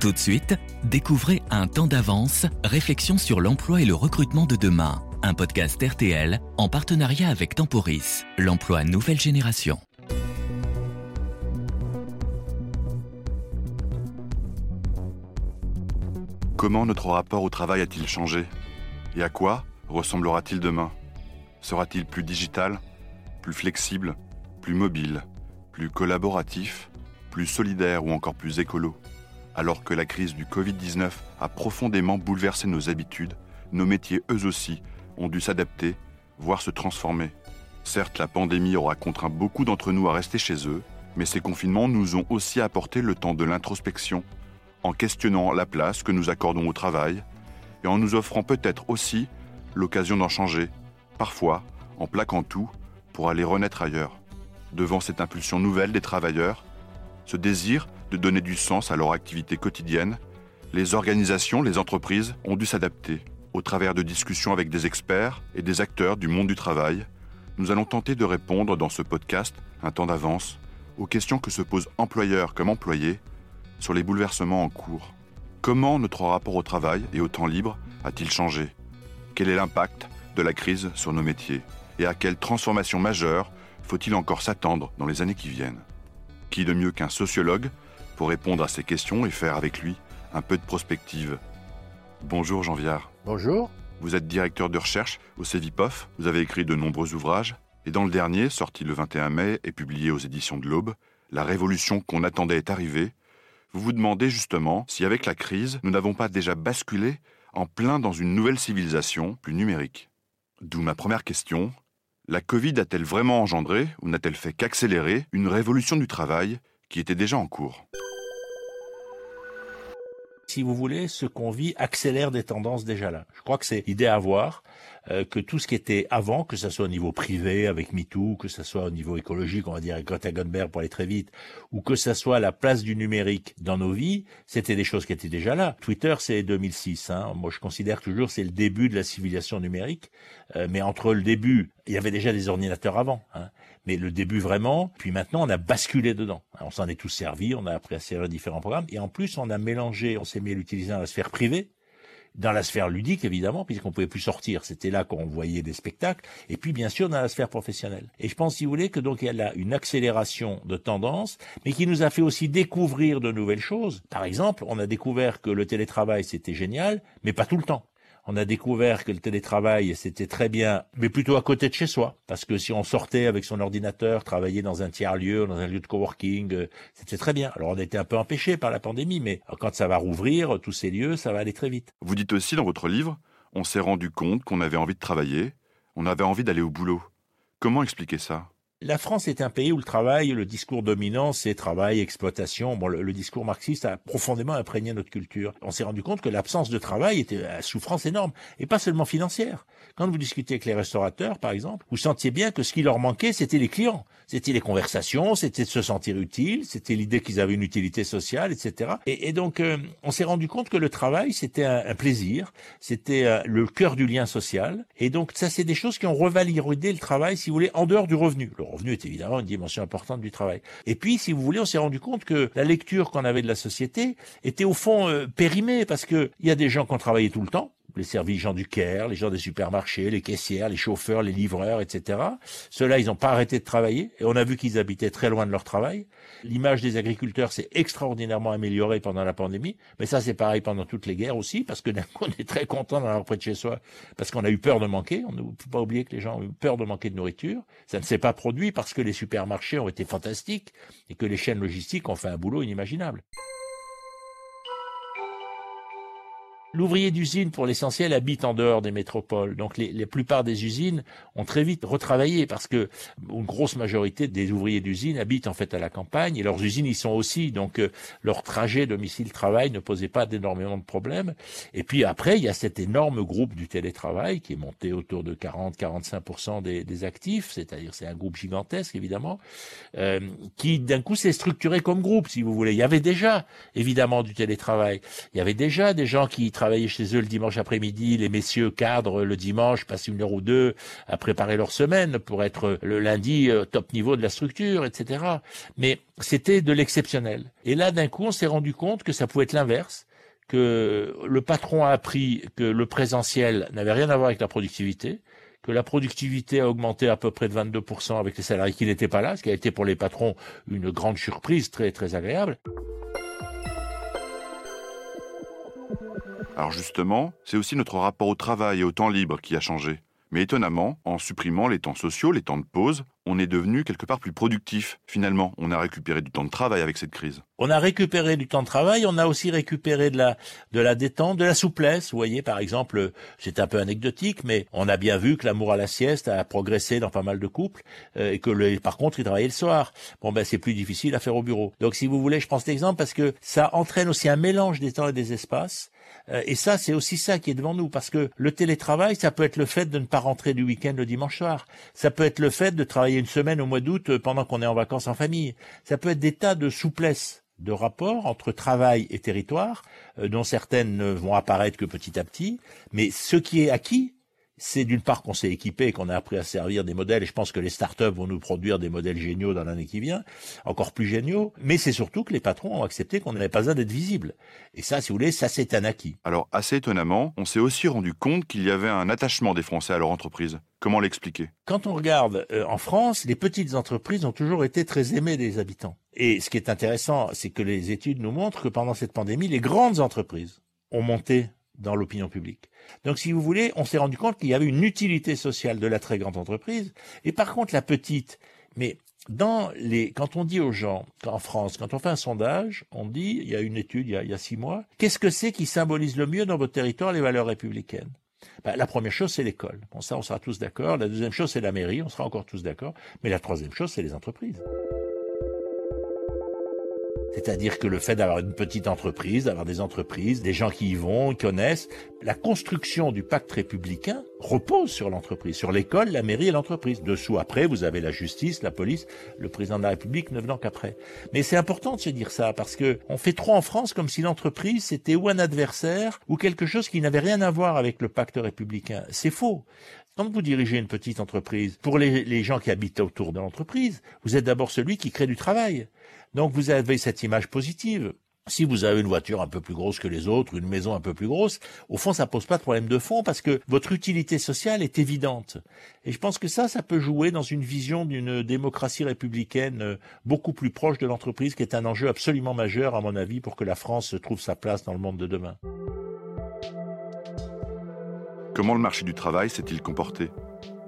Tout de suite, découvrez Un temps d'avance, réflexion sur l'emploi et le recrutement de demain. Un podcast RTL en partenariat avec Temporis, l'emploi nouvelle génération. Comment notre rapport au travail a-t-il changé? Et à quoi ressemblera-t-il demain? Sera-t-il plus digital, plus flexible, plus mobile, plus collaboratif, plus solidaire ou encore plus écolo? Alors que la crise du Covid-19 a profondément bouleversé nos habitudes, nos métiers eux aussi ont dû s'adapter, voire se transformer. Certes, la pandémie aura contraint beaucoup d'entre nous à rester chez eux, mais ces confinements nous ont aussi apporté le temps de l'introspection, en questionnant la place que nous accordons au travail, et en nous offrant peut-être aussi l'occasion d'en changer, parfois en plaquant tout pour aller renaître ailleurs. Devant cette impulsion nouvelle des travailleurs, ce désir de donner du sens à leur activité quotidienne, les organisations, les entreprises ont dû s'adapter. Au travers de discussions avec des experts et des acteurs du monde du travail, nous allons tenter de répondre dans ce podcast, un temps d'avance, aux questions que se posent employeurs comme employés sur les bouleversements en cours. Comment notre rapport au travail et au temps libre a-t-il changé? Quel est l'impact de la crise sur nos métiers? Et à quelle transformation majeure faut-il encore s'attendre dans les années qui viennent? Qui de mieux qu'un sociologue pour répondre à ces questions et faire avec lui un peu de prospective Bonjour Jean Viard. Bonjour. Vous êtes directeur de recherche au CEVIPOF, vous avez écrit de nombreux ouvrages, et dans le dernier, sorti le 21 mai et publié aux éditions de l'Aube, La révolution qu'on attendait est arrivée, vous vous demandez justement si avec la crise, nous n'avons pas déjà basculé en plein dans une nouvelle civilisation plus numérique. D'où ma première question. La Covid a-t-elle vraiment engendré, ou n'a-t-elle fait qu'accélérer, une révolution du travail qui était déjà en cours? Si vous voulez, ce qu'on vit accélère des tendances déjà là. Je crois que c'est l'idée à avoir, euh, que tout ce qui était avant, que ce soit au niveau privé avec MeToo, que ce soit au niveau écologique, on va dire avec Greta Thunberg pour aller très vite, ou que ce soit la place du numérique dans nos vies, c'était des choses qui étaient déjà là. Twitter, c'est 2006. Hein. Moi, je considère toujours c'est le début de la civilisation numérique. Euh, mais entre le début, il y avait déjà des ordinateurs avant. Hein mais le début vraiment. Puis maintenant, on a basculé dedans. On s'en est tous servi, on a appris à servir différents programmes, et en plus, on a mélangé, on s'est mis à l'utiliser dans la sphère privée, dans la sphère ludique évidemment, puisqu'on pouvait plus sortir, c'était là qu'on voyait des spectacles, et puis bien sûr dans la sphère professionnelle. Et je pense, si vous voulez, que donc il y a là une accélération de tendance, mais qui nous a fait aussi découvrir de nouvelles choses. Par exemple, on a découvert que le télétravail c'était génial, mais pas tout le temps on a découvert que le télétravail, c'était très bien, mais plutôt à côté de chez soi. Parce que si on sortait avec son ordinateur, travailler dans un tiers-lieu, dans un lieu de coworking, euh, c'était très bien. Alors on a été un peu empêché par la pandémie, mais quand ça va rouvrir, tous ces lieux, ça va aller très vite. Vous dites aussi dans votre livre, on s'est rendu compte qu'on avait envie de travailler, on avait envie d'aller au boulot. Comment expliquer ça? La France est un pays où le travail, le discours dominant, c'est travail, exploitation. Bon, le, discours marxiste a profondément imprégné notre culture. On s'est rendu compte que l'absence de travail était à souffrance énorme, et pas seulement financière. Quand vous discutez avec les restaurateurs, par exemple, vous sentiez bien que ce qui leur manquait, c'était les clients, c'était les conversations, c'était de se sentir utile, c'était l'idée qu'ils avaient une utilité sociale, etc. Et, donc, euh, on s'est rendu compte que le travail, c'était un, plaisir, c'était euh, le cœur du lien social. Et donc, ça, c'est des choses qui ont revalidé le travail, si vous voulez, en dehors du revenu revenu est évidemment une dimension importante du travail. Et puis, si vous voulez, on s'est rendu compte que la lecture qu'on avait de la société était au fond euh, périmée parce que il y a des gens qui ont travaillé tout le temps, les services gens du Caire, les gens des supermarchés, les caissières, les chauffeurs, les livreurs, etc. Ceux-là, ils n'ont pas arrêté de travailler et on a vu qu'ils habitaient très loin de leur travail. L'image des agriculteurs s'est extraordinairement améliorée pendant la pandémie, mais ça c'est pareil pendant toutes les guerres aussi, parce que d'un coup on est très content d'avoir près de chez soi, parce qu'on a eu peur de manquer. On ne peut pas oublier que les gens ont eu peur de manquer de nourriture. Ça ne s'est pas produit parce que les supermarchés ont été fantastiques et que les chaînes logistiques ont fait un boulot inimaginable. L'ouvrier d'usine, pour l'essentiel, habite en dehors des métropoles. Donc, les, la plupart des usines ont très vite retravaillé parce que une grosse majorité des ouvriers d'usine habitent en fait à la campagne et leurs usines y sont aussi. Donc, euh, leur trajet domicile-travail ne posait pas d'énormément de problèmes. Et puis après, il y a cet énorme groupe du télétravail qui est monté autour de 40-45% des, des, actifs, c'est-à-dire c'est un groupe gigantesque évidemment, euh, qui d'un coup s'est structuré comme groupe, si vous voulez. Il y avait déjà évidemment du télétravail. Il y avait déjà des gens qui travailler chez eux le dimanche après-midi, les messieurs cadres le dimanche, passent une heure ou deux à préparer leur semaine pour être le lundi euh, top niveau de la structure, etc. Mais c'était de l'exceptionnel. Et là, d'un coup, on s'est rendu compte que ça pouvait être l'inverse que le patron a appris que le présentiel n'avait rien à voir avec la productivité, que la productivité a augmenté à peu près de 22% avec les salariés qui n'étaient pas là, ce qui a été pour les patrons une grande surprise très très agréable. Alors justement, c'est aussi notre rapport au travail et au temps libre qui a changé. Mais étonnamment, en supprimant les temps sociaux, les temps de pause, on est devenu quelque part plus productif. Finalement, on a récupéré du temps de travail avec cette crise. On a récupéré du temps de travail, on a aussi récupéré de la, de la détente, de la souplesse. Vous voyez, par exemple, c'est un peu anecdotique, mais on a bien vu que l'amour à la sieste a progressé dans pas mal de couples, euh, et que le, par contre, ils travaillaient le soir. Bon, ben, c'est plus difficile à faire au bureau. Donc, si vous voulez, je prends cet exemple parce que ça entraîne aussi un mélange des temps et des espaces. Euh, et ça, c'est aussi ça qui est devant nous, parce que le télétravail, ça peut être le fait de ne pas rentrer du week-end le dimanche soir. Ça peut être le fait de travailler une semaine au mois d'août euh, pendant qu'on est en vacances en famille. Ça peut être des tas de souplesse de rapports entre travail et territoire, euh, dont certaines ne vont apparaître que petit à petit. Mais ce qui est acquis, c'est d'une part qu'on s'est équipé, qu'on a appris à servir des modèles, et je pense que les startups vont nous produire des modèles géniaux dans l'année qui vient, encore plus géniaux, mais c'est surtout que les patrons ont accepté qu'on n'avait pas besoin d'être visible. Et ça, si vous voulez, ça c'est un acquis. Alors, assez étonnamment, on s'est aussi rendu compte qu'il y avait un attachement des Français à leur entreprise. Comment l'expliquer? Quand on regarde euh, en France, les petites entreprises ont toujours été très aimées des habitants. Et ce qui est intéressant, c'est que les études nous montrent que pendant cette pandémie, les grandes entreprises ont monté dans l'opinion publique. Donc, si vous voulez, on s'est rendu compte qu'il y avait une utilité sociale de la très grande entreprise, et par contre la petite. Mais dans les, quand on dit aux gens, en France, quand on fait un sondage, on dit, il y a une étude il y a, six mois, qu'est-ce que c'est qui symbolise le mieux dans votre territoire les valeurs républicaines? Ben, la première chose, c'est l'école. Bon, ça, on sera tous d'accord. La deuxième chose, c'est la mairie. On sera encore tous d'accord. Mais la troisième chose, c'est les entreprises. C'est-à-dire que le fait d'avoir une petite entreprise, d'avoir des entreprises, des gens qui y vont, connaissent, la construction du pacte républicain repose sur l'entreprise, sur l'école, la mairie et l'entreprise. Dessous, après, vous avez la justice, la police, le président de la République ne venant qu'après. Mais c'est important de se dire ça, parce que on fait trop en France comme si l'entreprise c'était ou un adversaire, ou quelque chose qui n'avait rien à voir avec le pacte républicain. C'est faux. Quand vous dirigez une petite entreprise, pour les, les gens qui habitent autour de l'entreprise, vous êtes d'abord celui qui crée du travail. Donc vous avez cette image positive. Si vous avez une voiture un peu plus grosse que les autres, une maison un peu plus grosse, au fond, ça pose pas de problème de fond parce que votre utilité sociale est évidente. Et je pense que ça, ça peut jouer dans une vision d'une démocratie républicaine euh, beaucoup plus proche de l'entreprise, qui est un enjeu absolument majeur, à mon avis, pour que la France trouve sa place dans le monde de demain. Comment le marché du travail s'est-il comporté?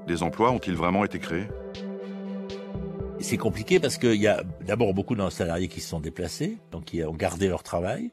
Des emplois ont-ils vraiment été créés? C'est compliqué parce qu'il y a d'abord beaucoup de salariés qui se sont déplacés, donc qui ont gardé leur travail.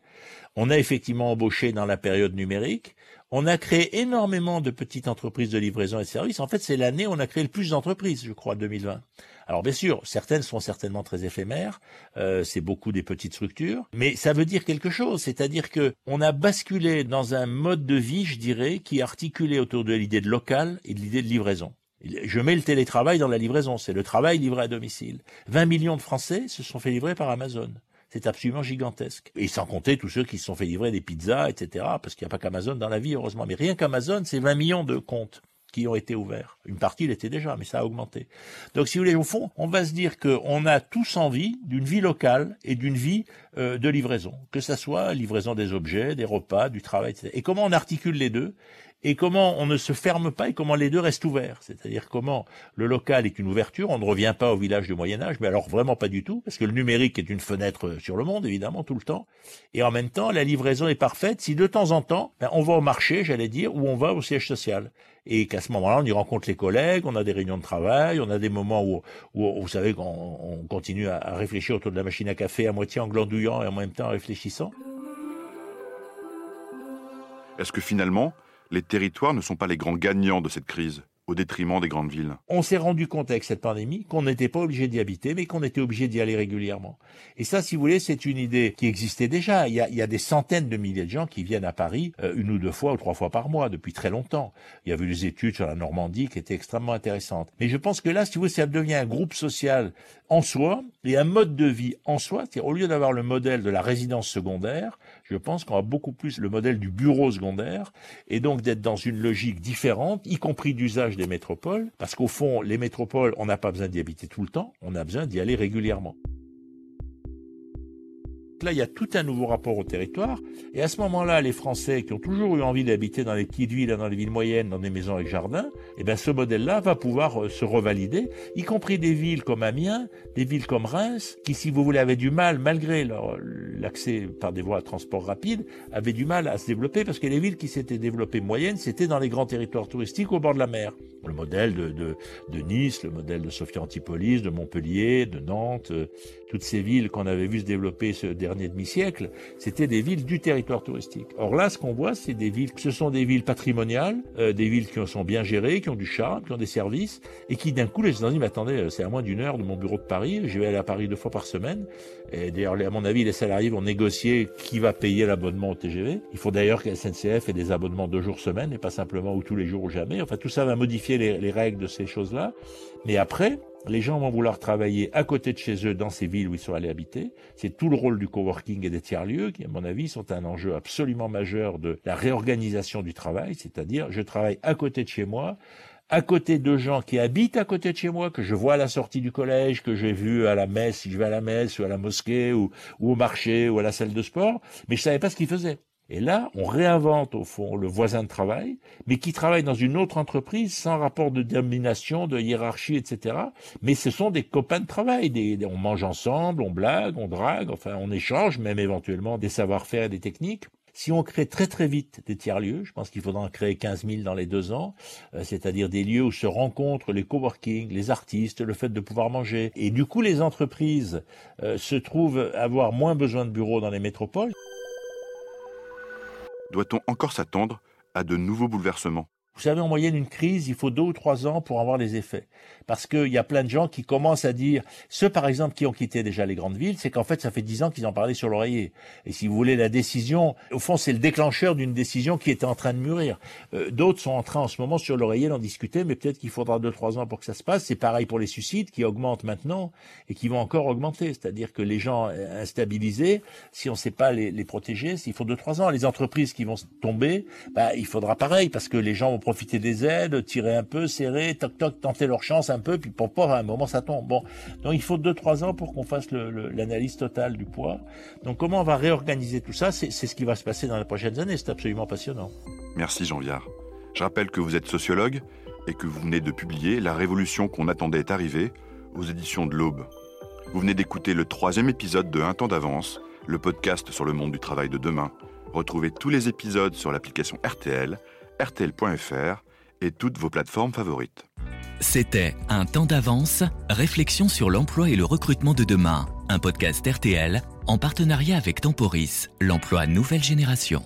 On a effectivement embauché dans la période numérique. On a créé énormément de petites entreprises de livraison et de services. En fait, c'est l'année où on a créé le plus d'entreprises, je crois, 2020. Alors bien sûr, certaines sont certainement très éphémères, euh, c'est beaucoup des petites structures, mais ça veut dire quelque chose, c'est-à-dire que on a basculé dans un mode de vie, je dirais, qui est articulé autour de l'idée de local et de l'idée de livraison. Je mets le télétravail dans la livraison, c'est le travail livré à domicile. 20 millions de Français se sont fait livrer par Amazon. C'est absolument gigantesque. Et sans compter tous ceux qui se sont fait livrer des pizzas, etc., parce qu'il n'y a pas qu'Amazon dans la vie, heureusement. Mais rien qu'Amazon, c'est 20 millions de comptes qui ont été ouverts. Une partie l'était déjà, mais ça a augmenté. Donc, si vous voulez, au fond, on va se dire qu'on a tous envie d'une vie locale et d'une vie euh, de livraison, que ça soit livraison des objets, des repas, du travail, etc. Et comment on articule les deux? Et comment on ne se ferme pas et comment les deux restent ouverts. C'est-à-dire comment le local est une ouverture, on ne revient pas au village du Moyen Âge, mais alors vraiment pas du tout, parce que le numérique est une fenêtre sur le monde, évidemment, tout le temps. Et en même temps, la livraison est parfaite si de temps en temps, ben, on va au marché, j'allais dire, ou on va au siège social. Et qu'à ce moment-là, on y rencontre les collègues, on a des réunions de travail, on a des moments où, vous savez qu'on continue à réfléchir autour de la machine à café à moitié en glandouillant et en même temps en réfléchissant. Est-ce que finalement, les territoires ne sont pas les grands gagnants de cette crise au détriment des grandes villes. On s'est rendu compte avec cette pandémie qu'on n'était pas obligé d'y habiter, mais qu'on était obligé d'y aller régulièrement. Et ça, si vous voulez, c'est une idée qui existait déjà. Il y, a, des centaines de milliers de gens qui viennent à Paris euh, une ou deux fois ou trois fois par mois depuis très longtemps. Il y a eu des études sur la Normandie qui étaient extrêmement intéressantes. Mais je pense que là, si vous voulez, ça devient un groupe social en soi et un mode de vie en soi. Au lieu d'avoir le modèle de la résidence secondaire, Je pense qu'on a beaucoup plus le modèle du bureau secondaire et donc d'être dans une logique différente, y compris d'usage des métropoles, parce qu'au fond, les métropoles, on n'a pas besoin d'y habiter tout le temps, on a besoin d'y aller régulièrement. Là, il y a tout un nouveau rapport au territoire. Et à ce moment-là, les Français qui ont toujours eu envie d'habiter dans les petites villes, dans les villes moyennes, dans des maisons avec jardin, eh ben, ce modèle-là va pouvoir euh, se revalider, y compris des villes comme Amiens, des villes comme Reims, qui, si vous voulez, avaient du mal, malgré l'accès par des voies de transport rapides, avaient du mal à se développer parce que les villes qui s'étaient développées moyennes, c'était dans les grands territoires touristiques au bord de la mer. Le modèle de, de, de Nice, le modèle de Sophia Antipolis, de Montpellier, de Nantes, euh, toutes ces villes qu'on avait vu se développer ce dernier demi-siècle, c'était des villes du territoire touristique. Or là, ce qu'on voit, c'est des villes, ce sont des villes patrimoniales, euh, des villes qui sont bien gérées, qui ont du charme, qui ont des services, et qui d'un coup, les gens disent, mais attendez, euh, c'est à moins d'une heure de mon bureau de Paris, je vais aller à Paris deux fois par semaine. Et d'ailleurs, à mon avis, les salariés vont négocier qui va payer l'abonnement au TGV. Il faut d'ailleurs que la SNCF ait des abonnements deux jours semaine, et pas simplement ou tous les jours ou jamais. Enfin, tout ça va modifier les, les règles de ces choses-là. Mais après, les gens vont vouloir travailler à côté de chez eux dans ces villes où ils sont allés habiter. C'est tout le rôle du coworking et des tiers-lieux qui, à mon avis, sont un enjeu absolument majeur de la réorganisation du travail. C'est-à-dire, je travaille à côté de chez moi, à côté de gens qui habitent à côté de chez moi, que je vois à la sortie du collège, que j'ai vu à la messe, si je vais à la messe ou à la mosquée ou, ou au marché ou à la salle de sport, mais je savais pas ce qu'ils faisaient. Et là, on réinvente au fond le voisin de travail, mais qui travaille dans une autre entreprise sans rapport de domination, de hiérarchie, etc. Mais ce sont des copains de travail. On mange ensemble, on blague, on drague, enfin on échange même éventuellement des savoir-faire et des techniques. Si on crée très très vite des tiers-lieux, je pense qu'il faudra en créer 15 000 dans les deux ans, euh, c'est-à-dire des lieux où se rencontrent les coworking, les artistes, le fait de pouvoir manger. Et du coup, les entreprises euh, se trouvent avoir moins besoin de bureaux dans les métropoles. Doit-on encore s'attendre à de nouveaux bouleversements? Vous savez, en moyenne, une crise, il faut deux ou trois ans pour avoir les effets. Parce qu'il y a plein de gens qui commencent à dire, ceux par exemple qui ont quitté déjà les grandes villes, c'est qu'en fait, ça fait dix ans qu'ils en parlaient sur l'oreiller. Et si vous voulez, la décision, au fond, c'est le déclencheur d'une décision qui était en train de mûrir. Euh, d'autres sont en train en ce moment sur l'oreiller d'en discuter, mais peut-être qu'il faudra deux, trois ans pour que ça se passe. C'est pareil pour les suicides qui augmentent maintenant et qui vont encore augmenter. C'est-à-dire que les gens instabilisés, si on ne sait pas les, les protéger, s'il faut deux, trois ans. Les entreprises qui vont tomber, bah, il faudra pareil parce que les gens vont profiter des aides, tirer un peu, serrer, toc toc, tenter leur chance un peu, puis pour pas à un moment ça tombe. Bon, donc il faut deux trois ans pour qu'on fasse l'analyse totale du poids. Donc comment on va réorganiser tout ça C'est ce qui va se passer dans les prochaines années. C'est absolument passionnant. Merci Jean Viard. Je rappelle que vous êtes sociologue et que vous venez de publier La révolution qu'on attendait est arrivée aux éditions de l'Aube. Vous venez d'écouter le troisième épisode de Un temps d'avance, le podcast sur le monde du travail de demain. Retrouvez tous les épisodes sur l'application RTL rtl.fr et toutes vos plateformes favorites. C'était Un temps d'avance, réflexion sur l'emploi et le recrutement de demain, un podcast RTL en partenariat avec Temporis, l'emploi nouvelle génération.